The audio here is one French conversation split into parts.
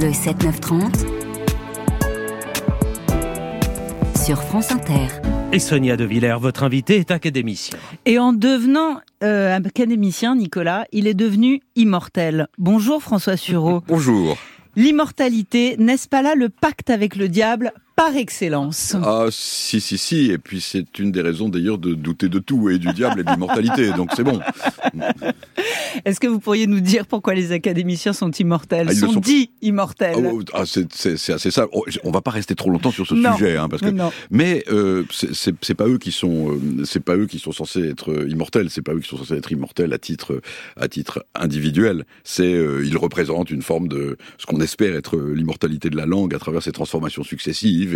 Le 7-9-30 sur France Inter. Et Sonia De Villers, votre invité est académicien. Et en devenant euh, académicien, Nicolas, il est devenu immortel. Bonjour François Sureau. Bonjour. L'immortalité, n'est-ce pas là le pacte avec le diable par excellence. Ah si si si et puis c'est une des raisons d'ailleurs de douter de tout et du diable et de l'immortalité donc c'est bon. Est-ce que vous pourriez nous dire pourquoi les académiciens sont immortels? Ah, sont, dits immortels ah, ah c'est assez ça. Oh, on va pas rester trop longtemps sur ce sujet hein, parce que mais euh, c'est pas eux qui sont euh, c'est pas eux qui sont censés être immortels c'est pas eux qui sont censés être immortels à titre à titre individuel c'est euh, ils représentent une forme de ce qu'on espère être l'immortalité de la langue à travers ses transformations successives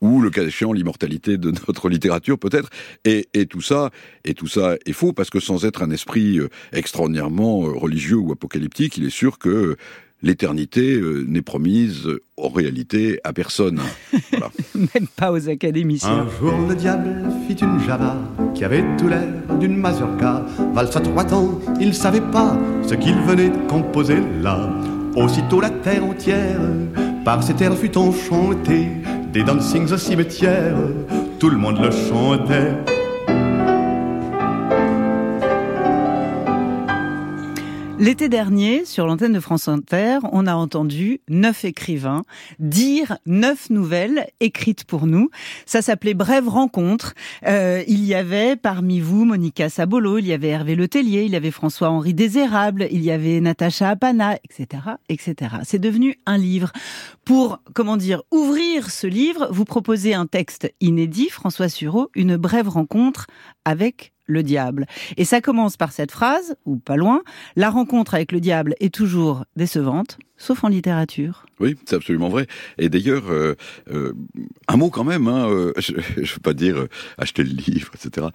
ou le cas échéant l'immortalité de notre littérature peut-être. Et, tout ça, et tout ça est faux parce que sans être un esprit euh, extraordinairement euh, religieux ou apocalyptique, il est sûr que l'éternité euh, n'est promise en réalité à personne. Même pas aux académiciens. Un jour, le diable fit une java qui avait tout l'air d'une mazurka. Valse à trois temps, il savait pas ce qu'il venait de composer là. Aussitôt la terre entière, par ces terres fut enchantée des dancings au cimetière, tout le monde le chantait. L'été dernier, sur l'antenne de France Inter, on a entendu neuf écrivains dire neuf nouvelles écrites pour nous. Ça s'appelait Brève rencontre. Euh, il y avait parmi vous Monica Sabolo, il y avait Hervé Letellier, il y avait François-Henri Désérable, il y avait Natacha Apana, etc., etc. C'est devenu un livre. Pour, comment dire, ouvrir ce livre, vous proposez un texte inédit, François Sureau, une brève rencontre avec le diable. Et ça commence par cette phrase, ou pas loin, la rencontre avec le diable est toujours décevante, sauf en littérature. Oui, c'est absolument vrai. Et d'ailleurs, euh, euh, un mot quand même, hein, euh, je ne veux pas dire acheter le livre, etc.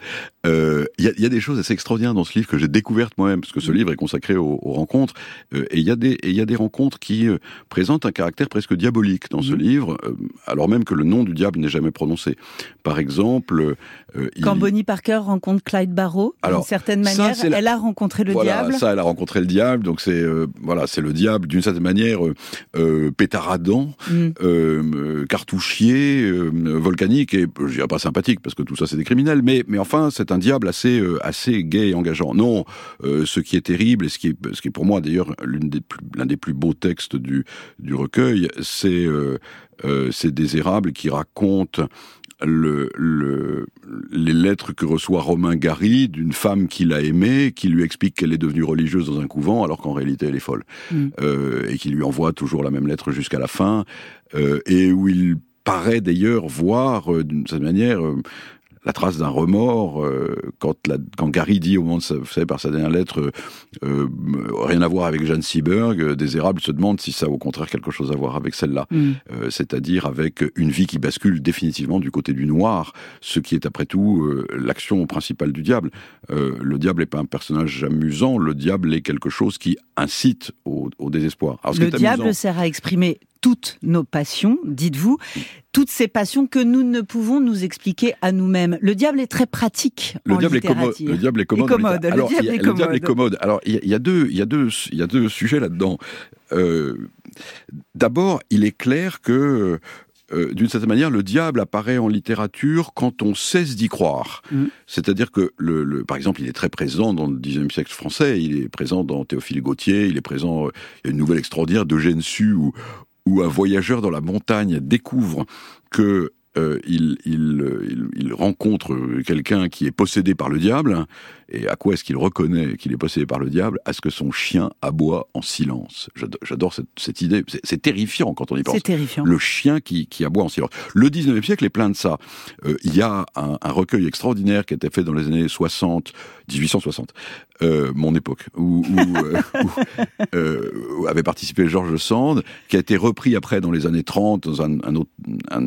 Il y, a, des choses assez extraordinaires dans ce livre que j'ai découvertes moi-même, parce que ce mm. livre est consacré aux, rencontres, et il y, a des, y a des rencontres qui présentent un caractère presque diabolique dans ce mm. livre, alors même que le nom du diable n'est jamais prononcé. Par exemple... Quand Bonnie Parker rencontre Clyde Barrow, d'une certaine manière, elle a rencontré le voilà, diable. Ça, elle a rencontré le diable, donc c'est voilà, c'est le diable d'une certaine manière manière euh, pétaradant, mm. euh, cartouchier, euh, volcanique et je dirais pas sympathique parce que tout ça c'est des criminels, mais mais enfin c'est un diable assez assez gai et engageant. Non, ce qui est terrible et ce qui est ce qui est pour moi d'ailleurs l'une des l'un des plus beaux textes du du recueil, c'est c'est Désérable qui raconte le, le, les lettres que reçoit Romain Gary d'une femme qu'il a aimée, qui lui explique qu'elle est devenue religieuse dans un couvent, alors qu'en réalité elle est folle, mm. euh, et qui lui envoie toujours la même lettre jusqu'à la fin, euh, et où il paraît d'ailleurs voir euh, d'une certaine manière la trace d'un remords euh, quand, la, quand Gary dit au moment de sa, vous savez, par sa dernière lettre euh, euh rien à voir avec Jeanne Seberg, Désérable se demande si ça a au contraire quelque chose à voir avec celle-là, mm. c'est-à-dire avec une vie qui bascule définitivement du côté du noir, ce qui est après tout l'action principale du diable. le diable n'est pas un personnage amusant, le diable est quelque chose qui incite au, au désespoir. Alors, le diable sert à exprimer toutes nos passions, dites-vous, toutes ces passions que nous ne pouvons nous expliquer à nous-mêmes. Le diable est très pratique le en diable Est commode, le diable est commode. Alors, le, diable est commode. Alors, il y, a deux, il y a deux, il y a deux sujets là-dedans. Euh, D'abord, il est clair que euh, d'une certaine manière, le diable apparaît en littérature quand on cesse d'y croire. Mm. C'est-à-dire que, le, par exemple, il est très présent dans le XIXe siècle français, il est présent dans Théophile Gautier, il est présent, euh, il y a une nouvelle extraordinaire d'Eugène Sue, où, où un voyageur dans la montagne découvre que euh, il, il, il, rencontre quelqu'un qui est possédé par le diable, et à quoi est-ce qu'il reconnaît qu'il est possédé par le diable? À ce que son chien aboie en silence. J'adore cette, cette, idée. C'est terrifiant quand on y pense. C'est terrifiant. Le chien qui, qui, aboie en silence. Le 19e siècle est plein de ça. Euh, il y a un, un, recueil extraordinaire qui a été fait dans les années 60, 1860, euh, mon époque, où, où, euh, euh, où, avait participé Georges Sand, qui a été repris après dans les années 30 dans un, un autre... Un,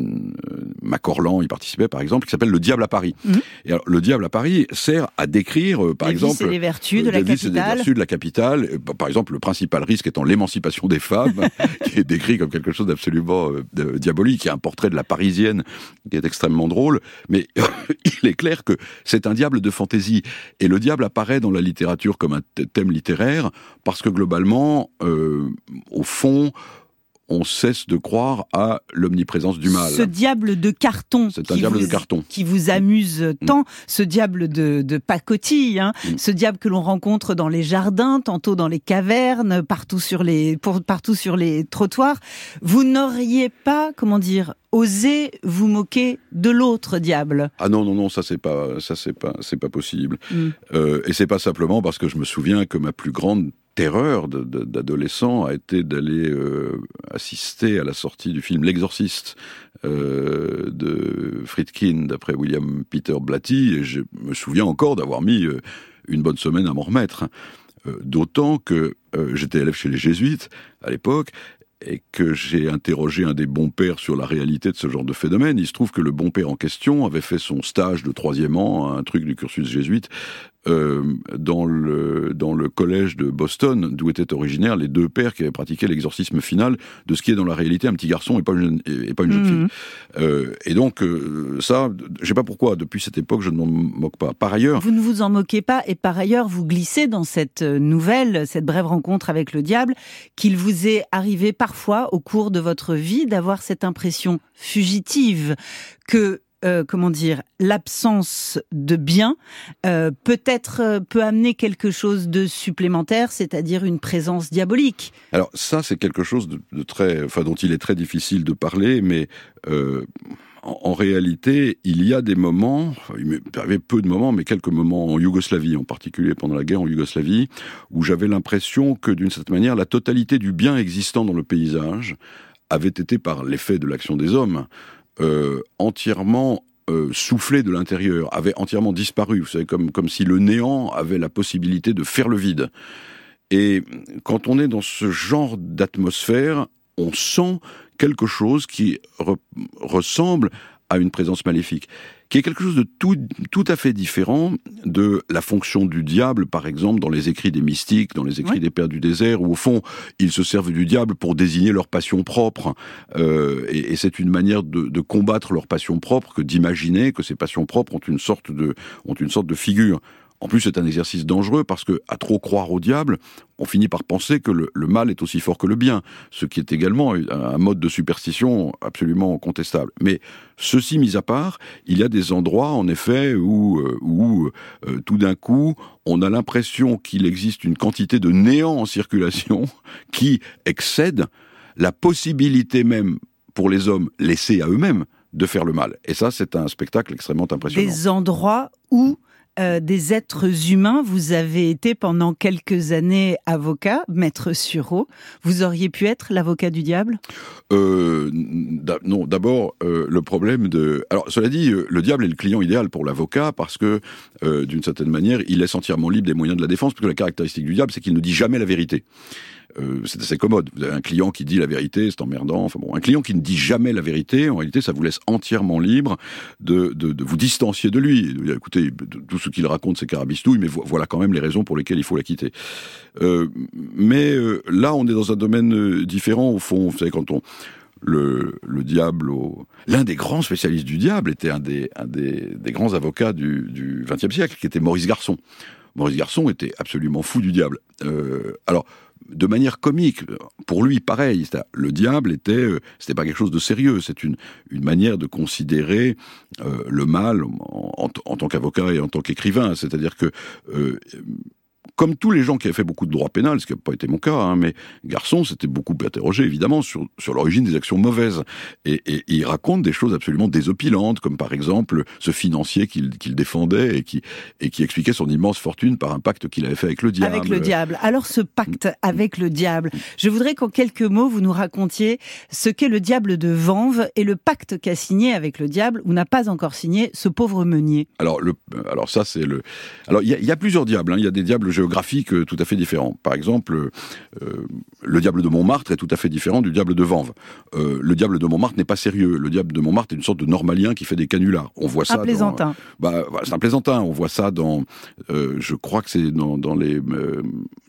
Macorlan y participait par exemple, qui s'appelle Le Diable à Paris. Mhm. Et alors, le Diable à Paris sert à décrire, par exemple, les vertus de la capitale. Les vertus de la capitale. Par exemple, le principal risque étant l'émancipation des femmes, qui est décrit comme quelque chose d'absolument euh, diabolique. Il y a un portrait de la Parisienne qui est extrêmement drôle, mais il est clair que c'est un diable de fantaisie. Et le diable apparaît dans la littérature comme un thème littéraire parce que globalement, au fond, on cesse de croire à l'omniprésence du mal. Ce diable de carton, C'est un qui diable vous, de carton. qui vous amuse tant, ce diable de, de pacotille, hein, Mm. ce diable que l'on rencontre dans les jardins, tantôt dans les cavernes, partout sur les, pour- partout sur les trottoirs. Vous n'auriez pas, comment dire, osé vous moquer de l'autre diable? Ah non non non ça c'est pas ça c'est pas c'est pas possible Mm. Euh, et c'est pas simplement parce que je me souviens que ma plus grande terreur d'adolescent a été d'aller euh, assister à la sortie du film L'Exorciste euh, de Friedkin d'après William Peter Blatty et je me souviens encore d'avoir mis euh, une bonne semaine à m'en remettre Euh, d'autant que euh, j'étais élève chez les jésuites à l'époque et que j'ai interrogé un des bons pères sur la réalité de ce genre de phénomène. Il se trouve que le bon père en question avait fait son stage de troisième an, un truc du cursus jésuite, euh, dans, le, dans le collège de Boston, d'où étaient originaires les deux pères qui avaient pratiqué l'exorcisme final de ce qui est dans la réalité un petit garçon et pas une jeune, et pas une jeune Mhm. fille. Euh, et donc, euh, ça, je sais pas pourquoi, depuis cette époque, je ne m'en moque pas. Par ailleurs, Vous ne vous en moquez pas et par ailleurs vous glissez dans cette nouvelle, cette brève rencontre avec le diable, qu'il vous est arrivé parfois au cours de votre vie d'avoir cette impression fugitive que euh, comment dire, l'absence de bien euh, peut-être euh, peut amener quelque chose de supplémentaire, c'est-à-dire une présence diabolique. Alors ça, c'est quelque chose de, très, enfin, dont il est très difficile de parler, mais en, réalité, il y a des moments, il m'est arrivé peu de moments, mais quelques moments en Yougoslavie, en particulier pendant la guerre en Yougoslavie, où j'avais l'impression que d'une certaine manière, la totalité du bien existant dans le paysage avait été, par l'effet de l'action des hommes, euh, entièrement euh, soufflé de l'intérieur, avait entièrement disparu. Vous savez, comme, comme si le néant avait la possibilité de faire le vide. Et quand on est dans ce genre d'atmosphère, on sent quelque chose qui re- ressemble à une présence maléfique, qui est quelque chose de tout, tout à fait différent de la fonction du diable, par exemple, dans les écrits des mystiques, dans les écrits Oui. des pères du désert, où au fond, ils se servent du diable pour désigner leur passion propre. Euh, et et c'est une manière de, de combattre leur passion propre que d'imaginer que ces passions propres ont une sorte de, ont une sorte de figure. En plus, c'est un exercice dangereux parce que, à trop croire au diable, on finit par penser que le, mal est aussi fort que le bien, ce qui est également un, un mode de superstition absolument contestable. Mais ceci mis à part, il y a des endroits, en effet, où, euh, où euh, tout d'un coup, on a l'impression qu'il existe une quantité de néant en circulation qui excède la possibilité même pour les hommes laissés à eux-mêmes de faire le mal. Et ça, c'est un spectacle extrêmement impressionnant. Des endroits où euh, des êtres humains, vous avez été pendant quelques années avocat, maître Sureau. Vous auriez pu être l'avocat du diable? Euh, non, d'abord euh, le problème de. Alors, cela dit, le diable est le client idéal pour l'avocat parce que, d'une certaine manière, il laisse entièrement libre des moyens de la défense, parce que la caractéristique du diable, c'est qu'il ne dit jamais la vérité. Euh, c'est assez commode. Vous avez un client qui dit la vérité, c'est emmerdant. Enfin bon, un client qui ne dit jamais la vérité, en réalité, ça vous laisse entièrement libre de, de, vous distancier de lui. De écoutez, tout ce qu'il raconte, c'est carabistouille, mais vo- voilà quand même les raisons pour lesquelles il faut la quitter. Euh, mais euh, là, on est dans un domaine différent. Au fond, vous savez, quand on le, le diable, l'un des grands spécialistes du diable était un des, des, grands avocats du XXe siècle, qui était Maurice Garçon. Maurice Garçon était absolument fou du diable. Alors, de manière comique, pour lui, pareil. Le diable était, euh, c'était pas quelque chose de sérieux. C'est une une manière de considérer euh, le mal en tant qu'avocat et en tant qu'écrivain. C'est-à-dire que euh, comme tous les gens qui avaient fait beaucoup de droit pénal, ce qui n'a pas été mon cas, hein, mais Garçon s'était beaucoup interrogé évidemment sur, sur l'origine des actions mauvaises. Et, et- et il raconte des choses absolument désopilantes, comme par exemple ce financier qu'il défendait et qui, et qui expliquait son immense fortune par un pacte qu'il avait fait avec le diable. Avec le diable. Alors ce pacte avec le diable, je voudrais qu'en quelques mots, vous nous racontiez ce qu'est le diable de Vanves et le pacte qu'a signé avec le diable, ou n'a pas encore signé, ce pauvre meunier. Alors, le, alors ça, c'est le. Alors, il y, a- il y a plusieurs diables. hein. Il y a des diables géographiques euh, tout à fait différents. Par exemple, euh, le diable de Montmartre est tout à fait différent du diable de Vanves. Euh, le diable de Montmartre n'est pas sérieux. Le diable de Montmartre est une sorte de normalien qui fait des canulars. On voit ça. Un dans- plaisantin. bah, voilà, c'est un plaisantin. On voit ça dans, euh, je crois que c'est dans, dans les, euh,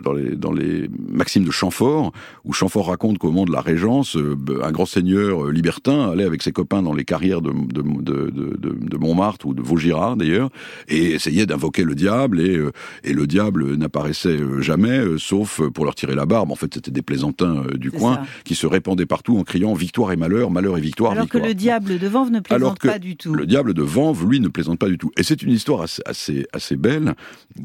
dans les, dans les maximes de Chamfort, où Chamfort raconte qu'au moment de la Régence, euh, un grand seigneur libertin allait avec ses copains dans les carrières de, de, de, de, Montmartre ou de Vaugirard d'ailleurs, et essayait d'invoquer le diable, et, et le diable n'apparaissait euh, jamais, euh, sauf pour leur tirer la barbe. En fait, c'était des plaisantins du coin ça. qui se répandaient partout en criant victoire et malheur, malheur et victoire. Alors victoire. que le diable de Vanves ne plaisante Alors que pas du tout. Le diable de Vanves, lui, ne plaisante pas du tout. Et c'est une histoire assez, assez, assez belle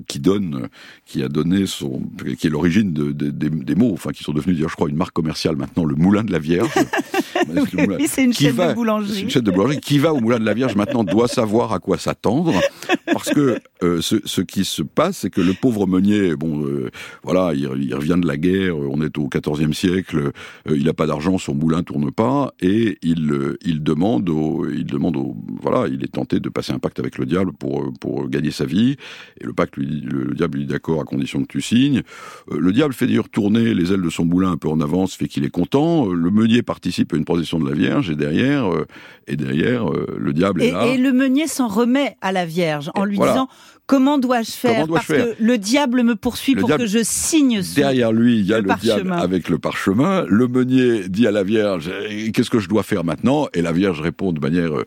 qui donne, qui a donné son, qui est l'origine de, de- des, des mots, enfin, qui sont devenus, d'ailleurs, je crois, une marque commerciale maintenant, le Moulin de la Vierge. Oui, oui, c'est une chaîne de boulangerie. C'est une chaîne de boulangerie. Qui va au Moulin de la Vierge maintenant doit savoir à quoi s'attendre, parce que euh, ce, ce qui se passe, c'est que le pauvre meunier, bon, euh, voilà, il, il revient de la guerre, on est au XIVe siècle, euh, il n'a pas d'argent, son moulin tourne pas, et il, euh, il demande, au, il demande, au, voilà, il est tenté de passer un pacte avec le diable pour euh, pour gagner sa vie, et le pacte, lui, le, le diable lui dit d'accord à condition que tu signes. Euh, le diable fait d'ailleurs tourner les ailes de son moulin un peu en avance, fait qu'il est content. Euh, Le meunier participe à une procession de la Vierge, et derrière, euh, et derrière, euh, le diable est Et, là. et le meunier s'en remet à la Vierge en Et lui voilà. disant comment dois-je faire? parce faire? que le diable me poursuit Le pour diable- que je signe ce Derrière lui, il y a le le, diable avec le parchemin. Le meunier dit à la Vierge Eh, Qu'est-ce que je dois faire maintenant? Et la Vierge répond de manière euh,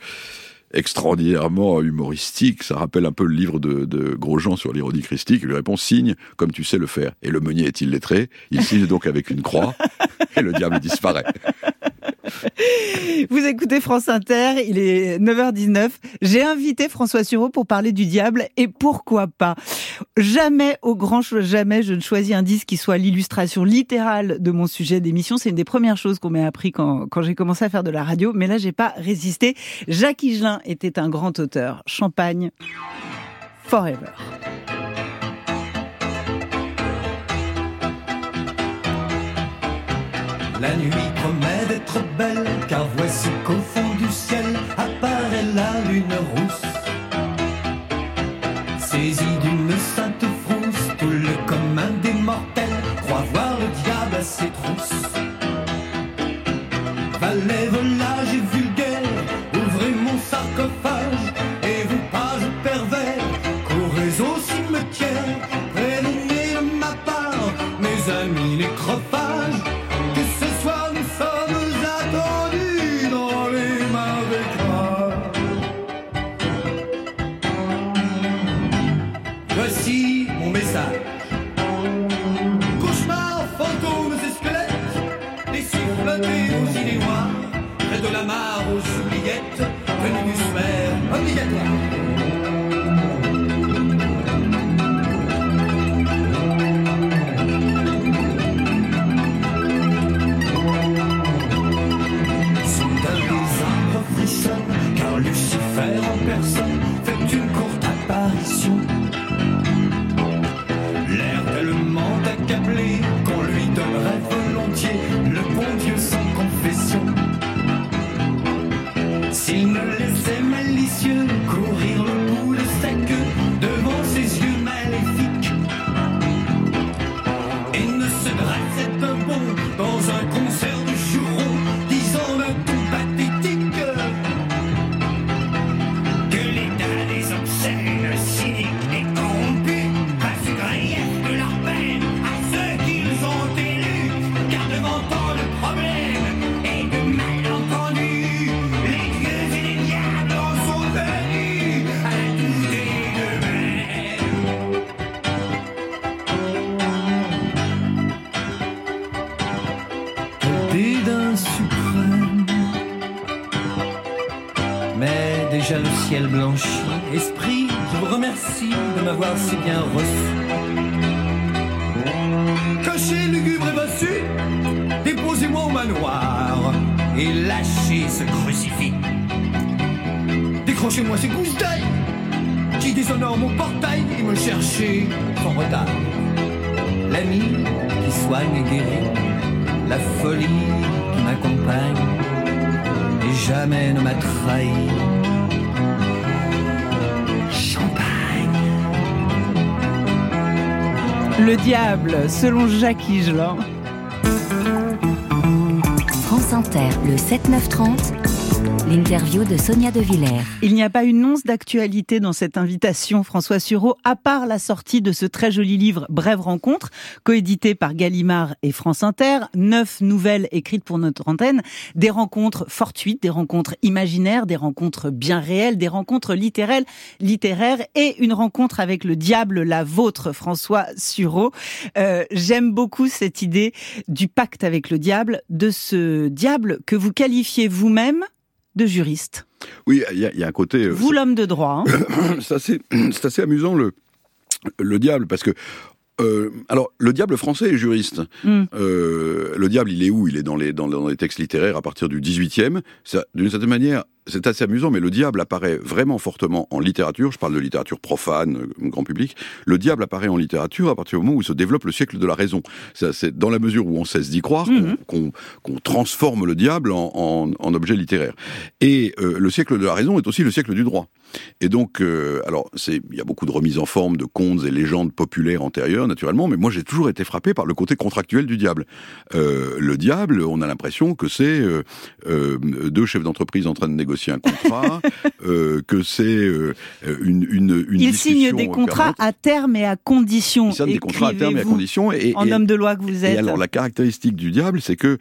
extraordinairement humoristique. Ça rappelle un peu le livre de, de Grosjean sur l'ironie christique. Il lui répond Signe comme tu sais le faire. Et le meunier est illettré. Il signe donc avec une croix. Et le diable disparaît. Vous écoutez France Inter, il est 9h19. J'ai invité François Sureau pour parler du diable et pourquoi pas. Jamais, au grand jamais, je ne choisis un disque qui soit l'illustration littérale de mon sujet d'émission. C'est une des premières choses qu'on m'a appris quand, quand j'ai commencé à faire de la radio, mais là, j'ai pas résisté. Jacques Higelin était un grand auteur. Champagne, forever. La nuit promet d'être belle, car voici qu'au fond du ciel apparaît la lune rousse. Saisi d'une sainte frousse, tout le commun des mortels croit voir le diable à ses trousses. Le ciel blanchit. Esprit, je vous remercie de m'avoir si bien reçu. Caché, lugubre et bossu, déposez-moi au manoir et lâchez ce crucifix. Décrochez-moi ces gousses d'ail qui déshonorent mon portail et me cherchez sans retard. L'ami qui soigne et guérit la folie qui m'accompagne et jamais ne m'a trahi. Le diable, selon Jacques Higelin. France Inter, le 7-9-30, l'interview de Sonia De Villers. Il n'y a pas une once d'actualité dans cette invitation, François Sureau, à part la sortie de ce très joli livre Brève rencontre, coédité par Gallimard et France Inter, neuf nouvelles écrites pour notre antenne, des rencontres fortuites, des rencontres imaginaires, des rencontres bien réelles, des rencontres littéraires, littéraires et une rencontre avec le diable, la vôtre, François Sureau. Euh, J'aime beaucoup cette idée du pacte avec le diable, de ce diable que vous qualifiez vous-même de juriste. Oui, il y, a- il y a un côté. euh, Vous, l'homme de droit. hein. c'est assez, assez amusant le, le diable parce que. euh, alors, le diable français est juriste. Mm. Euh, le diable, il est où? Il est dans les, dans, dans les textes littéraires à partir du 18e. Ça, D'une certaine manière, c'est assez amusant, mais le diable apparaît vraiment fortement en littérature. Je parle de littérature profane, euh, grand public. Le diable apparaît en littérature à partir du moment où se développe le siècle de la raison. C'est dans la mesure où on cesse d'y croire Mhm. qu'on transforme le diable en, en- en objet littéraire. Et euh, le siècle de la raison est aussi le siècle du droit. Et donc, euh, alors, il y a beaucoup de remises en forme de contes et légendes populaires antérieures, naturellement, mais moi j'ai toujours été frappé par le côté contractuel du diable. Euh, le diable, on a l'impression que c'est euh, deux chefs d'entreprise en train de négocier un contrat, que c'est une, une, une Il signe des contrats à terme et à condition. Il signe des contrats à terme et à condition. Et, En et- homme de loi que vous et êtes. alors la caractéristique du diable, c'est que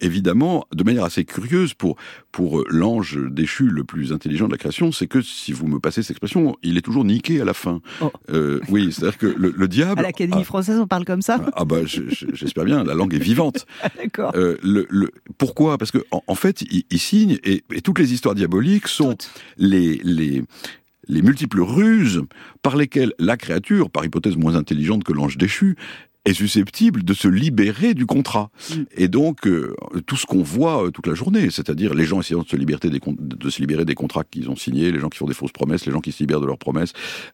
évidemment, de manière assez curieuse pour pour l'ange déchu le plus intelligent de la création, c'est que si vous me passez cette expression, il est toujours niqué à la fin. Oh. Euh, oui, c'est-à-dire que le, le diable. À l'Académie ah, française, on parle comme ça ah bah je- je- j'espère bien, la langue est vivante. D'accord. Euh, le, le- pourquoi? Parce que en, en fait, il, il signe et, et toutes les histoires diaboliques sont Toutes. les les les multiples ruses par lesquelles la créature, par hypothèse moins intelligente que l'ange déchu, est susceptible de se libérer du contrat. Mm. Et donc, euh, tout ce qu'on voit euh, toute la journée, c'est-à-dire les gens essayant de se, liberter des de se libérer des contrats qu'ils ont signés, les gens qui font des fausses promesses, les gens qui se libèrent de leurs promesses,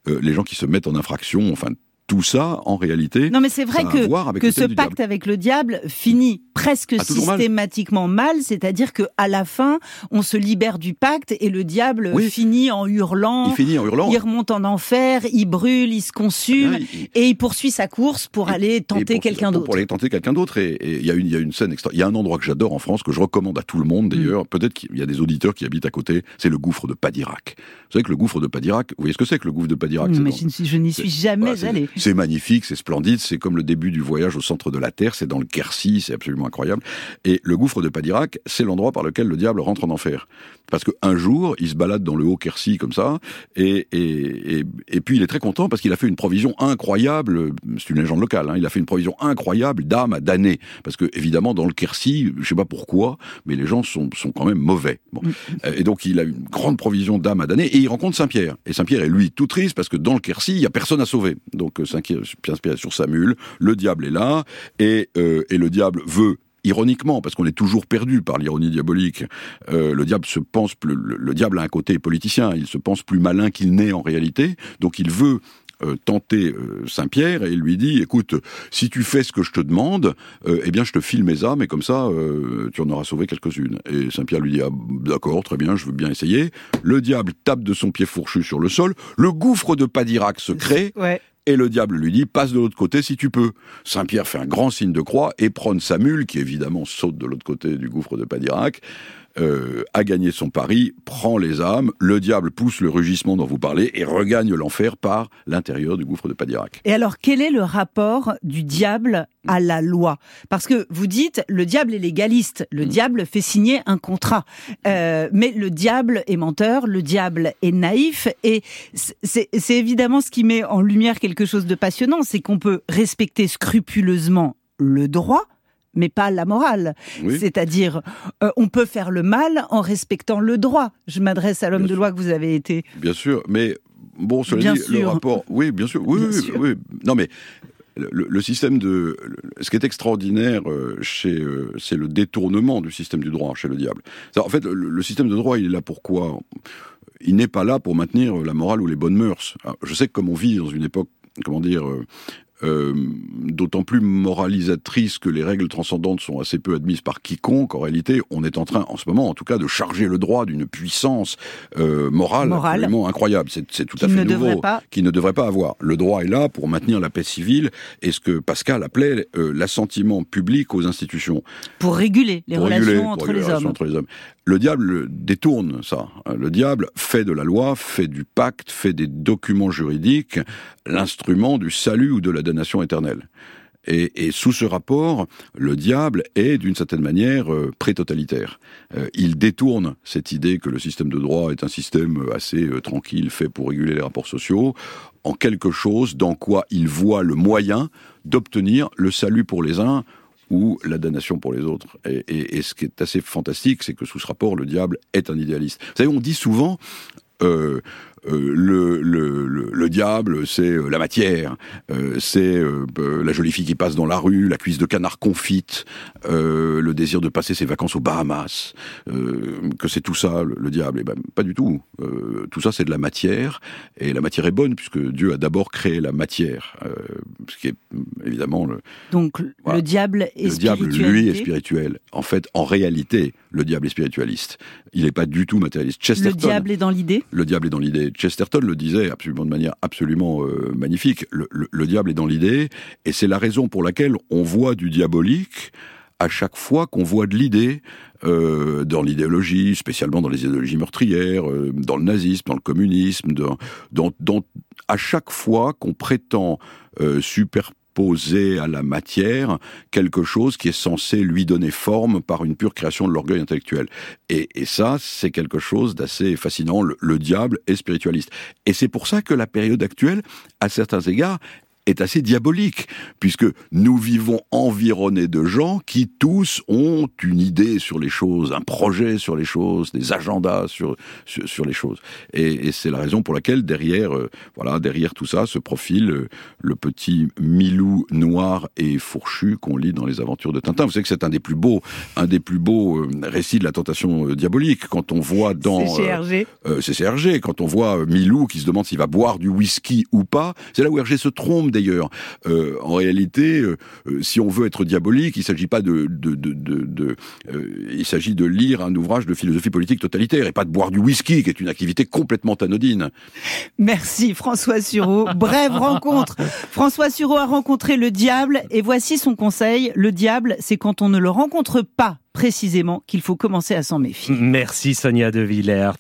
euh, les gens qui se mettent en infraction, enfin, tout ça, en réalité, Non, mais c'est vrai que, à voir avec que le ce pacte avec le diable finit presque Ah, mal. systématiquement mal, c'est-à-dire que à la fin, on se libère du pacte et le diable Oui. finit en hurlant, il finit en hurlant. il remonte en enfer, il brûle, il se consume il- et il poursuit sa course pour Et- aller tenter quelqu'un d'autre. Pour aller tenter quelqu'un d'autre. Et il y, a une- il y a une scène extra. Il y a un endroit que j'adore en France, que je recommande à tout le monde Mm. d'ailleurs. Peut-être qu'il y a des auditeurs qui habitent à côté. C'est le gouffre de Padirac. Vous savez que le gouffre de Padirac, vous voyez ce que c'est que le gouffre de Padirac C'est mais dans- je, n'y suis jamais voilà, c'est- allée. C'est magnifique, c'est splendide, c'est comme le début du voyage au centre de la Terre, c'est dans le Quercy, c'est absolument incroyable. Et le gouffre de Padirac, c'est l'endroit par lequel le diable rentre en enfer. Parce qu'un jour, il se balade dans le haut Quercy comme ça, et, et, et, et puis il est très content parce qu'il a fait une provision incroyable, c'est une légende locale, hein, il a fait une provision incroyable d'âmes à damner. Parce que évidemment, dans le Quercy, je sais pas pourquoi, mais les gens sont, sont quand même mauvais. Bon. Euh, Et donc il a une grande provision d'âmes à damner, et il rencontre Saint-Pierre. Et Saint-Pierre est lui tout triste parce que dans le Quercy, il y a personne à sauver. Donc Saint-Pierre est sur sa mule, le diable est là, et, euh, et le diable veut ironiquement, parce qu'on est toujours perdu par l'ironie diabolique, euh, le diable se pense, le, le diable a un côté politicien, il se pense plus malin qu'il n'est en réalité, donc il veut euh, tenter Saint-Pierre et il lui dit écoute si tu fais ce que je te demande eh bien je te file mes âmes et comme ça tu en auras sauvé quelques-unes. Et Saint-Pierre lui dit ah, d'accord très bien je veux bien essayer. Le diable tape de son pied fourchu sur le sol. Le gouffre de Padirac se crée. Et le diable lui dit, passe de l'autre côté si tu peux. Saint-Pierre fait un grand signe de croix et prône sa mule, qui évidemment saute de l'autre côté du gouffre de Padirac, euh, a gagné son pari, prend les âmes, le diable pousse le rugissement dont vous parlez et regagne l'enfer par l'intérieur du gouffre de Padirac. Et alors, quel est le rapport du diable à la loi? Parce que vous dites, le diable est légaliste, le Mm. diable fait signer un contrat, Euh, mais le diable est menteur, le diable est naïf, et c'est évidemment ce qui met en lumière quelque chose de passionnant, c'est qu'on peut respecter scrupuleusement le droit, mais pas la morale. Oui. C'est-à-dire, euh, on peut faire le mal en respectant le droit. Je m'adresse à l'homme de loi que vous avez été. Bien sûr, mais bon, cela Bien dit, le rapport, oui, bien sûr, oui, Bien oui, sûr. oui. Non, mais le, le système de, ce qui est extraordinaire euh, chez, euh, c'est le détournement du système du droit chez le diable. En fait, le, le système de droit, il est là pour quoi? Il n'est pas là pour maintenir la morale ou les bonnes mœurs. Je sais que comme on vit dans une époque, comment dire, euh, d'autant plus moralisatrice que les règles transcendantes sont assez peu admises par quiconque. En réalité, on est en train, en ce moment, en tout cas, de charger le droit d'une puissance euh, morale, Morale. absolument incroyable. C'est tout à fait nouveau, qui ne devrait pas avoir. Le droit est là pour maintenir la paix civile et ce que Pascal appelait euh, l'assentiment public aux institutions. Pour réguler les Pour relations réguler- entre les relations entre les hommes. Le diable détourne ça. Le diable fait de la loi, fait du pacte, fait des documents juridiques l'instrument du salut ou de la damnation éternelle. Et, sous ce rapport, le diable est d'une certaine manière euh, pré-totalitaire. Euh, il détourne cette idée que le système de droit est un système assez euh, tranquille, fait pour réguler les rapports sociaux, en quelque chose dans quoi il voit le moyen d'obtenir le salut pour les uns ou la damnation pour les autres. Et, et- et ce qui est assez fantastique, c'est que sous ce rapport, le diable est un idéaliste. Vous savez, on dit souvent... euh, le, le, le, le diable, c'est euh, la matière, euh, c'est la jolie fille qui passe dans la rue, la cuisse de canard confite, euh, le désir de passer ses vacances aux Bahamas, euh, que c'est tout ça le, le diable. Et ben pas du tout. Euh, tout ça c'est de la matière, et la matière est bonne puisque Dieu a d'abord créé la matière, euh, ce qui est évidemment le, Donc Voilà. le diable est le diable, lui, est spirituel. En fait, en réalité, le diable est spiritualiste. Il n'est pas du tout matérialiste. Le Chesterton, diable est dans l'idée. le diable est dans l'idée. Chesterton le disait absolument de manière absolument euh, magnifique. Le, le- le diable est dans l'idée, et c'est la raison pour laquelle on voit du diabolique à chaque fois qu'on voit de l'idée euh, dans l'idéologie, spécialement dans les idéologies meurtrières, euh, dans le nazisme, dans le communisme, dans, dans, dans- à chaque fois qu'on prétend superposer à la matière quelque chose qui est censé lui donner forme par une pure création de l'orgueil intellectuel. Et, et ça, c'est quelque chose d'assez fascinant. Le, le diable est spiritualiste. Et c'est pour ça que la période actuelle, à certains égards, est assez diabolique, puisque nous vivons environnés de gens qui tous ont une idée sur les choses, un projet sur les choses, des agendas sur, sur, sur les choses. Et, et c'est la raison pour laquelle derrière, euh, voilà, derrière tout ça se profile euh, le petit Milou noir et fourchu qu'on lit dans les aventures de Tintin. Vous savez que c'est un des plus beaux, un des plus beaux euh, récits de la tentation diabolique quand on voit dans C'est euh, c'est Hergé. Quand on voit Milou qui se demande s'il va boire du whisky ou pas, c'est là où Hergé se trompe d'ailleurs. Euh, en réalité, euh, euh, si on veut être diabolique, il s'agit pas de, de, de, de, de- euh, il s'agit de lire un ouvrage de philosophie politique totalitaire et pas de boire du whisky, qui est une activité complètement anodine. Merci François Sureau. Brève rencontre. François Sureau a rencontré le diable et voici son conseil. Le diable, c'est quand on ne le rencontre pas précisément qu'il faut commencer à s'en méfier. Merci Sonia De Villers.